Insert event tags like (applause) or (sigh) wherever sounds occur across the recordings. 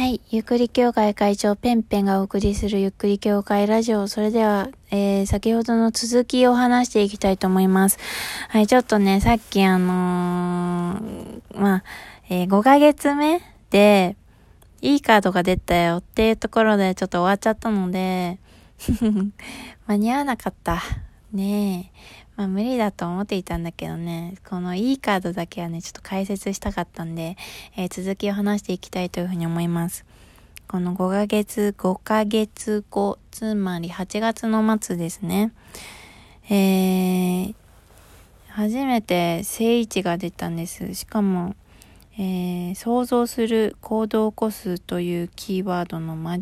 はい。ゆっくり協会会長ペンペンがお送りするゆっくり協会ラジオ。それでは、えー、先ほどの続きを話していきたいと思います。はい。ちょっとね、さっきあのー、まあ、えー、5ヶ月目で、いいカードが出たよっていうところでちょっと終わっちゃったので (laughs) 間に合わなかった。ねえ。まあ無理だと思っていたんだけどね、このいいカードだけはね、ちょっと解説したかったんで、えー、続きを話していきたいというふうに思います。この5ヶ月、5ヶ月後、つまり8月の末ですね。えー、初めて聖一が出たんです。しかも、えー、想像する行動を起こすというキーワードの魔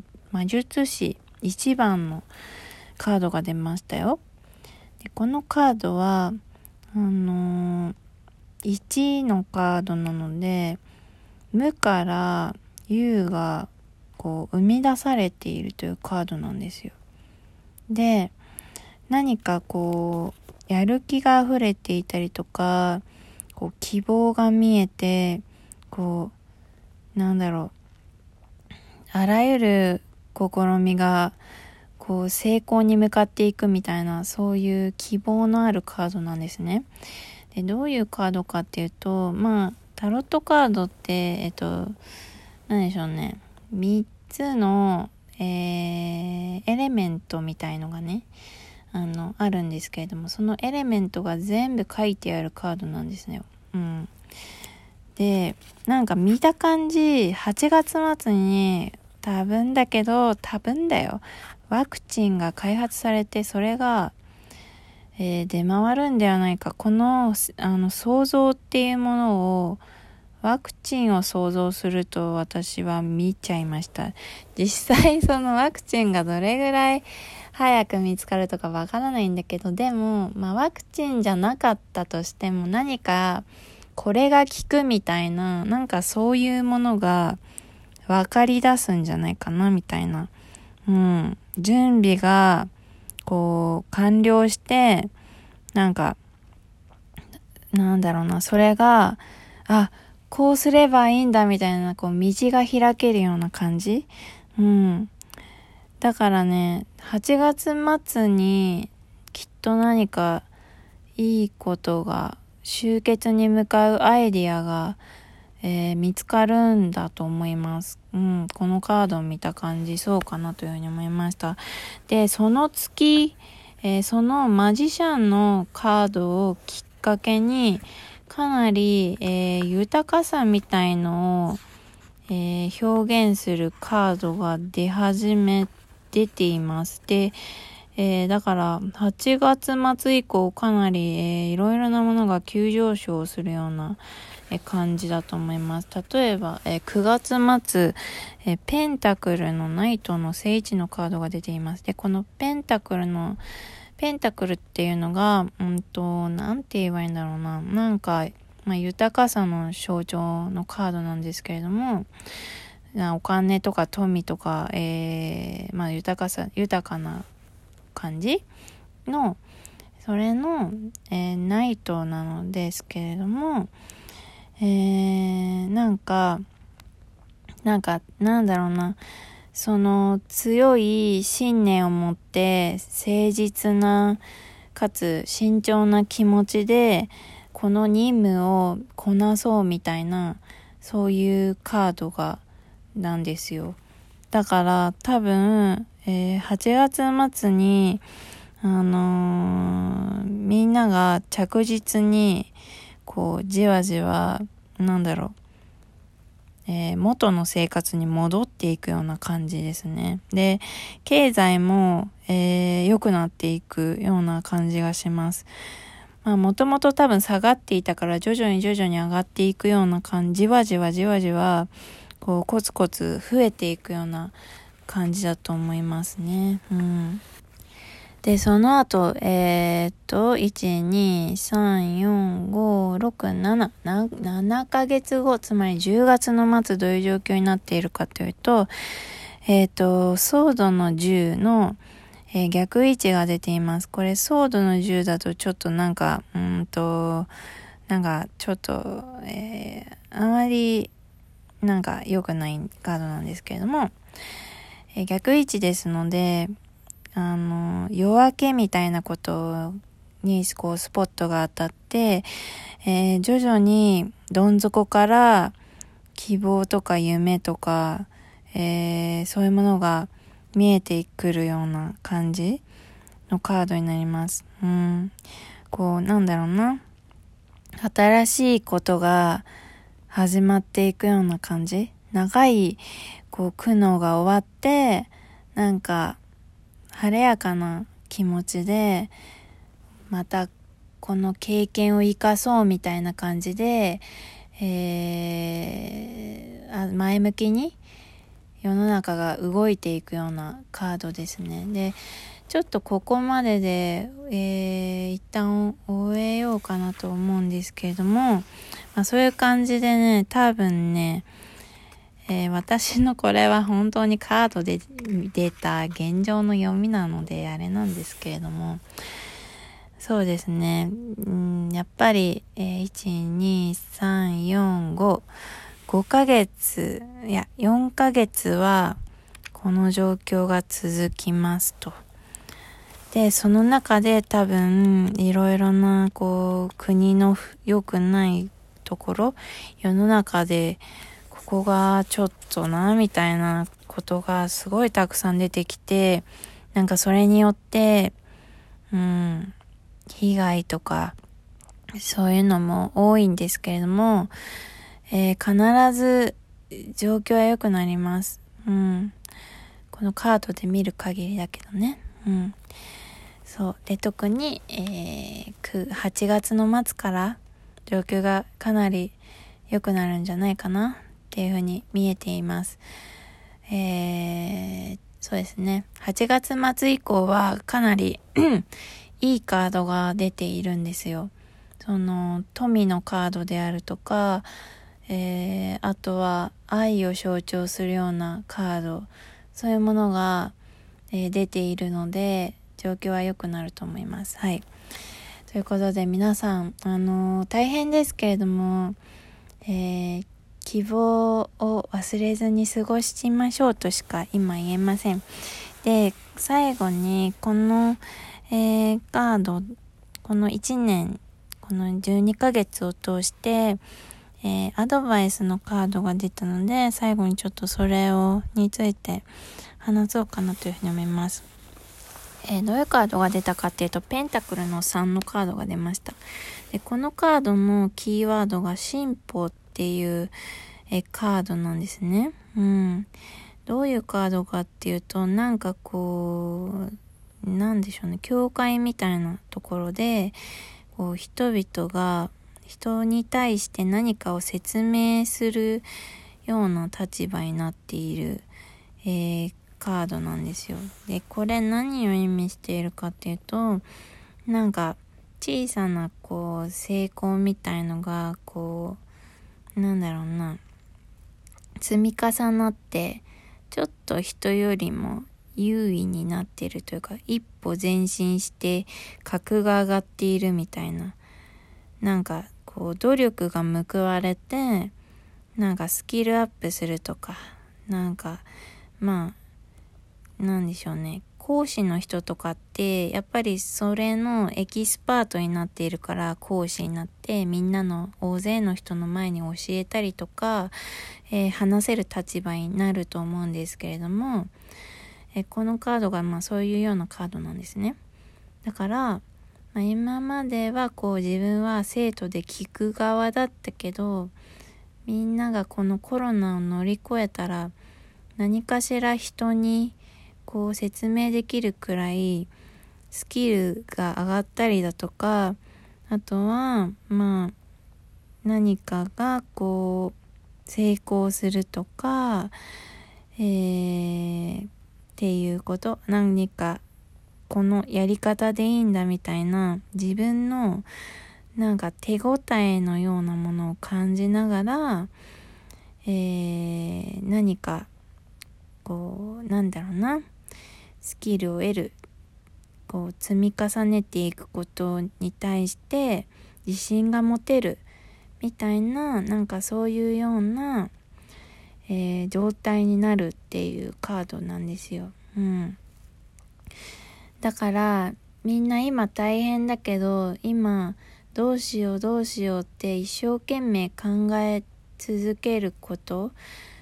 術師1番のカードが出ましたよ。でこのカードはあのー、1のカードなので無から有がこう生み出されているというカードなんですよ。で何かこうやる気が溢れていたりとかこう希望が見えてこうなんだろうあらゆる試みがこう成功に向かっていくみたいなそういう希望のあるカードなんですね。でどういうカードかっていうとまあタロットカードってえっと何でしょうね3つの、えー、エレメントみたいのがねあのあるんですけれどもそのエレメントが全部書いてあるカードなんですね。うん、でなんか見た感じ8月末に多分だけど多分だよワクチンが開発されてそれが、えー、出回るんではないか。このあの想像っていうものをワクチンを想像すると私は見ちゃいました。実際そのワクチンがどれぐらい早く見つかるとかわからないんだけどでも、まあ、ワクチンじゃなかったとしても何かこれが効くみたいななんかそういうものが分かり出すんじゃないかなみたいな。うん、準備が、こう、完了して、なんか、なんだろうな、それが、あ、こうすればいいんだみたいな、こう、道が開けるような感じ？うん。だからね、8月末に、きっと何か、いいことが、集結に向かうアイディアが、えー、見つかるんだと思います。うん、このカードを見た感じ、そうかなというふうに思いました。で、その月、えー、そのマジシャンのカードをきっかけに、かなり、えー、豊かさみたいのを、え、表現するカードが出始め、出ています。で、えー、だから、8月末以降、かなり、えー、いろいろなものが急上昇するような、え感じだと思います。例えば、え9月末、えペンタクルのナイトの聖地のカードが出ています。で、このペンタクルの、ペンタクルっていうのが、うんと、なんて言えばいいんだろうな。なんか、まあ、豊かさの象徴のカードなんですけれども、お金とか富とか、えー、まあ、豊かさ、豊かな感じ？の、それの、えー、ナイトなのですけれども、えー、なんか、なんか、なんだろうな、その強い信念を持って誠実なかつ慎重な気持ちでこの任務をこなそうみたいなそういうカードがなんですよ。だから多分えー、8月末に、あのー、みんなが着実に、こう、じわじわ、なんだろう、えー、元の生活に戻っていくような感じですね。で、経済も、えー、良くなっていくような感じがします。まあ、もともと多分下がっていたから徐々に徐々に上がっていくような感じ、じわじわじわじわ、こう、コツコツ増えていくような感じだと思いますね。うん。で、その後、えー、っと、1、2、3、4、5、6、7、7ヶ月後、つまり10月の末どういう状況になっているかというと、えー、っと、ソードの10の、えー、逆位置が出ています。これ、ソードの10だとちょっとなんか、うんと、なんか、ちょっと、えー、あまりなんか良くないカードなんですけれども、えー、逆位置ですので、あの、夜明けみたいなことにこうスポットが当たって、えー、徐々にどん底から希望とか夢とか、えー、そういうものが見えてくるような感じのカードになります。うん。こう、なんだろうな。新しいことが始まっていくような感じ長い、こう、苦悩が終わって、なんか、晴れやかな気持ちで、また、この経験を生かそうみたいな感じで、えー、前向きに世の中が動いていくようなカードですね。で、ちょっとここまでで、えー、一旦終えようかなと思うんですけれども、まあ、そういう感じでね、多分ね、えー、私のこれは本当にカードで出た現状の読みなのであれなんですけれども、そうですね、うん、やっぱり、えー、1、2、3、4、5、5ヶ月、いや、4ヶ月はこの状況が続きますと。で、その中で多分、いろいろな、こう、国の良くないところ、世の中で、ここがちょっとな、みたいなことがすごいたくさん出てきて、なんかそれによって、うん、被害とか、そういうのも多いんですけれども、えー、必ず状況は良くなります。うん。このカードで見る限りだけどね。うん。そう。で、特に、えー、8月の末から状況がかなり良くなるんじゃないかなっていうふうに見えています。えー、そうですね。8月末以降はかなり (clears throat) いいカードが出ているんですよ。その、富のカードであるとか、えー、あとは愛を象徴するようなカード、そういうものが、えー、出ているので、状況は良くなると思います。はい。ということで皆さん、あのー、大変ですけれども、えー、希望を忘れずに過ごしましょうとしか今言えません。で、最後にこの、えー、カード、この1年、この12ヶ月を通して、えー、アドバイスのカードが出たので、最後にちょっとそれを、について話そうかなというふうに思います。えー、どういうカードが出たかっていうと、ペンタクルの3のカードが出ました。で、このカードのキーワードが進歩っていう、え、カードなんですね。うん。どういうカードかっていうと、なんかこう、なんでしょうね、教会みたいなところで、こう、人々が人に対して何かを説明するような立場になっている、えー、カードなんですよ。で、これ何を意味しているかっていうと、なんか小さなこう成功みたいのがこう、なんだろうな、積み重なって、ちょっと人よりも優位になってるというか、一歩前進して格が上がっているみたいな、なんかこう努力が報われて、なんかスキルアップするとか、なんか、まあ、なんでしょうね。講師の人とかって、やっぱりそれのエキスパートになっているから講師になって、みんなの大勢の人の前に教えたりとか、えー、話せる立場になると思うんですけれども、えー、このカードがまあそういうようなカードなんですね。だから、まあ、今まではこう自分は生徒で聞く側だったけど、みんながこのコロナを乗り越えたら何かしら人にこう説明できるくらいスキルが上がったりだとかあとはまあ何かがこう成功するとか、えー、っていうこと何かこのやり方でいいんだみたいな自分のなんか手応えのようなものを感じながら、えー、何かこうなんだろうなスキルを得るこう積み重ねていくことに対して自信が持てるみたいななんかそういうような、えー、状態になるっていうカードなんですよ。うん。だから、みんな今大変だけど、今、どうしようどうしようって一生懸命考え続けること、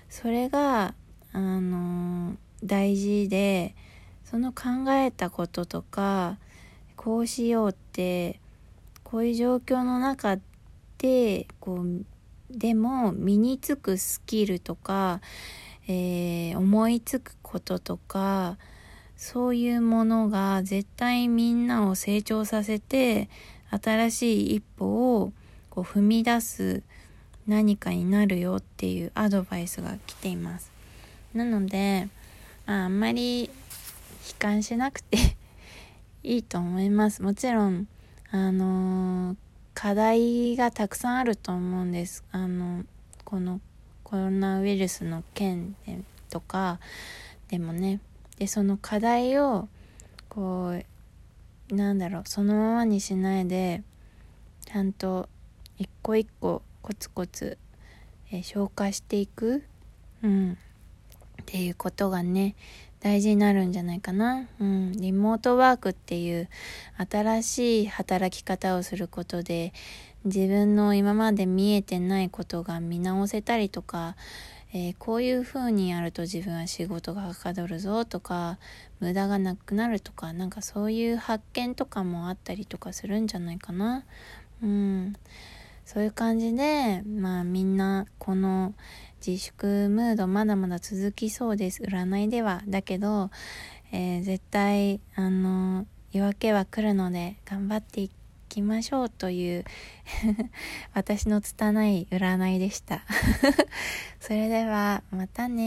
それが、あのー、大事で、その考えたこととか、こうしようって、こういう状況の中で、こう、でも身につくスキルとか、えー、思いつくこととかそういうものが絶対みんなを成長させて新しい一歩をこう踏み出す何かになるよっていうアドバイスが来ています。なのでああんまり悲観しなくて (laughs) いいと思います。もちろんあのー、課題がたくさんあると思うんです。あのこのコロナウイルスの件とかでもねでその課題をこうなんだろうそのままにしないでちゃんと一個一個コツコツ、えー、消化していく、うん、っていうことがね大事になるんじゃないかな。うん。リモートワークっていう新しい働き方をすることで自分の今まで見えてないことが見直せたりとか、えー、こういう風にやると自分は仕事がはかどるぞとか無駄がなくなるとかなんかそういう発見とかもあったりとかするんじゃないかな。うん。そういう感じで、まあみんなこの自粛ムードまだまだ続きそうです。占いでは。だけど、えー、絶対、あの、夜明けは来るので頑張っていきましょうという (laughs) 私の拙い占いでした。(laughs) それでは、またね。